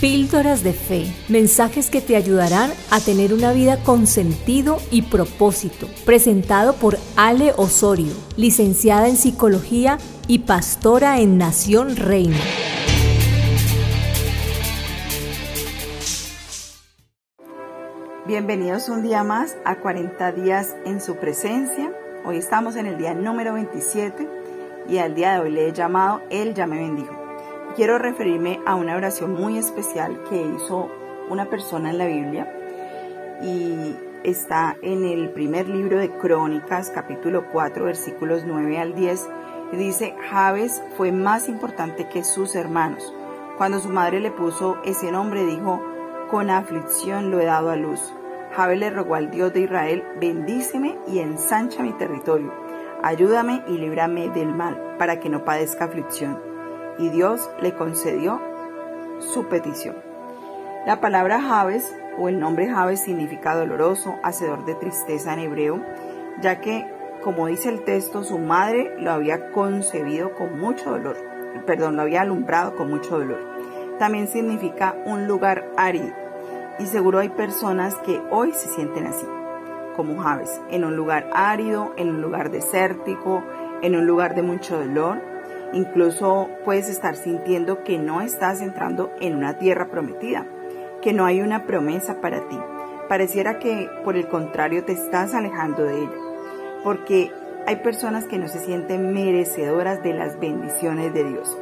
Píldoras de Fe, mensajes que te ayudarán a tener una vida con sentido y propósito. Presentado por Ale Osorio, licenciada en Psicología y pastora en Nación Reina. Bienvenidos un día más a 40 días en su presencia. Hoy estamos en el día número 27 y al día de hoy le he llamado Él ya me bendijo quiero referirme a una oración muy especial que hizo una persona en la Biblia y está en el primer libro de Crónicas, capítulo 4, versículos 9 al 10. Y dice, Javes fue más importante que sus hermanos. Cuando su madre le puso ese nombre, dijo, con aflicción lo he dado a luz. Javes le rogó al Dios de Israel, bendíceme y ensancha mi territorio. Ayúdame y líbrame del mal, para que no padezca aflicción y Dios le concedió su petición. La palabra Jabes o el nombre Jabes significa doloroso, hacedor de tristeza en hebreo, ya que, como dice el texto, su madre lo había concebido con mucho dolor, perdón, lo había alumbrado con mucho dolor. También significa un lugar árido y seguro hay personas que hoy se sienten así, como Jabes, en un lugar árido, en un lugar desértico, en un lugar de mucho dolor, Incluso puedes estar sintiendo que no estás entrando en una tierra prometida, que no hay una promesa para ti. Pareciera que por el contrario te estás alejando de ella, porque hay personas que no se sienten merecedoras de las bendiciones de Dios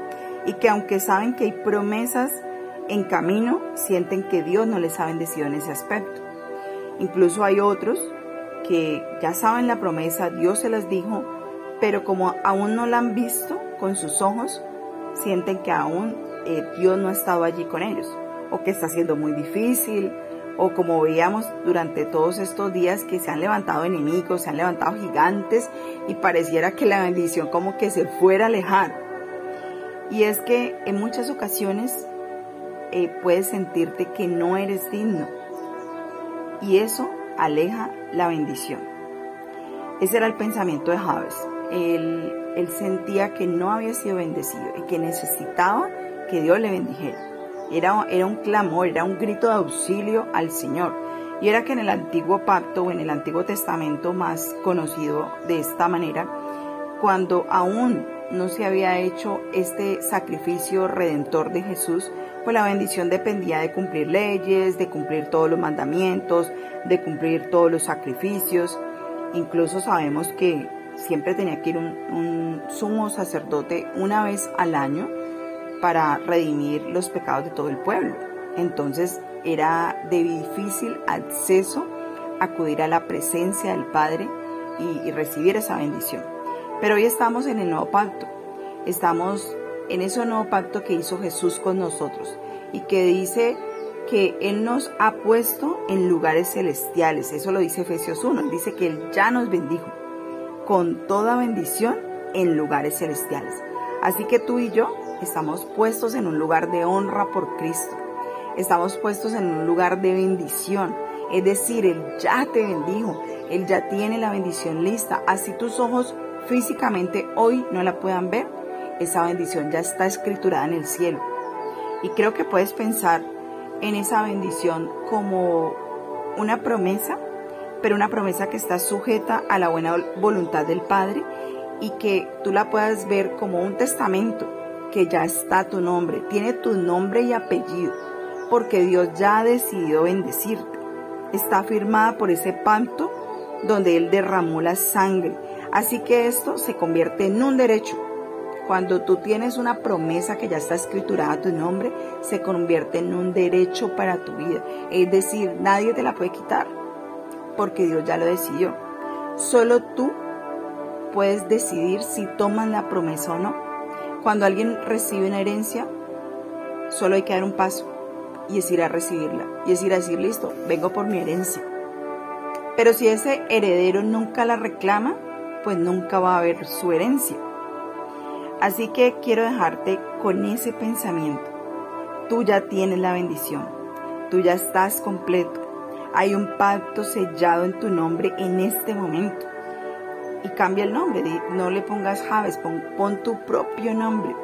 y que aunque saben que hay promesas en camino, sienten que Dios no les ha bendecido en ese aspecto. Incluso hay otros que ya saben la promesa, Dios se las dijo, pero como aún no la han visto, con sus ojos, sienten que aún eh, Dios no ha estado allí con ellos, o que está siendo muy difícil, o como veíamos durante todos estos días que se han levantado enemigos, se han levantado gigantes y pareciera que la bendición como que se fuera a alejar. Y es que en muchas ocasiones eh, puedes sentirte que no eres digno y eso aleja la bendición. Ese era el pensamiento de Javes él, sentía que no había sido bendecido y que necesitaba que Dios le bendijera. Era, era un clamor, era un grito de auxilio al Señor. Y era que en el antiguo pacto o en el antiguo testamento más conocido de esta manera, cuando aún no se había hecho este sacrificio redentor de Jesús, pues la bendición dependía de cumplir leyes, de cumplir todos los mandamientos, de cumplir todos los sacrificios. Incluso sabemos que siempre tenía que ir un, sumo sacerdote una vez al año para redimir los pecados de todo el pueblo. Entonces era de difícil acceso acudir a la presencia del Padre y, y, recibir esa bendición. Pero hoy estamos en el nuevo pacto. Estamos en ese nuevo pacto que hizo Jesús con nosotros y que dice que Él nos ha puesto en lugares celestiales. Eso lo dice Efesios 1. Dice que Él ya nos bendijo con toda bendición en lugares celestiales. Así que tú y yo estamos puestos en un lugar de honra por Cristo. Estamos puestos en un lugar de bendición. Es decir, Él ya te bendijo. Él ya tiene la bendición lista. Así tus ojos físicamente hoy no la puedan ver, esa bendición ya está escriturada en el cielo. Y creo que puedes pensar en esa bendición como una promesa pero una promesa que está sujeta a la buena voluntad del Padre y que tú la puedas ver como un testamento que ya está tu nombre, tiene tu nombre y apellido, porque Dios ya ha decidido bendecirte. Está firmada por ese pacto donde Él derramó la sangre. Así que esto se convierte en un derecho. Cuando tú tienes una promesa que ya está escriturada tu nombre, se convierte en un derecho para tu vida. Es decir, nadie te la puede quitar porque Dios ya lo decidió. Solo tú puedes decidir si tomas la promesa o no. Cuando alguien recibe una herencia, solo hay que dar un paso y es ir a recibirla. Y es ir a decir, listo, vengo por mi herencia. Pero si ese heredero nunca la reclama, pues nunca va a haber su herencia. Así que quiero dejarte con ese pensamiento. Tú ya tienes la bendición. Tú ya estás completo. Hay un pacto sellado en tu nombre en este momento. Y cambia el nombre, no le pongas Javes, pon, tu propio nombre.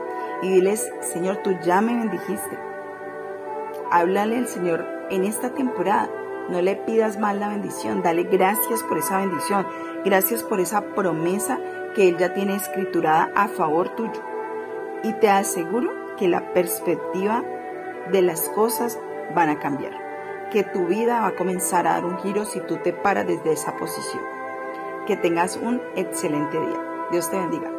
Y diles, Señor, tú ya me bendijiste. Háblale al Señor en esta temporada. No le pidas más la bendición. Dale gracias por esa bendición. Gracias por esa promesa que Él ya tiene escriturada a favor tuyo. Y te aseguro que la perspectiva de las cosas van a cambiar. Que tu vida va a comenzar a dar un giro si tú te paras desde esa posición. Que tengas un excelente día. Dios te bendiga.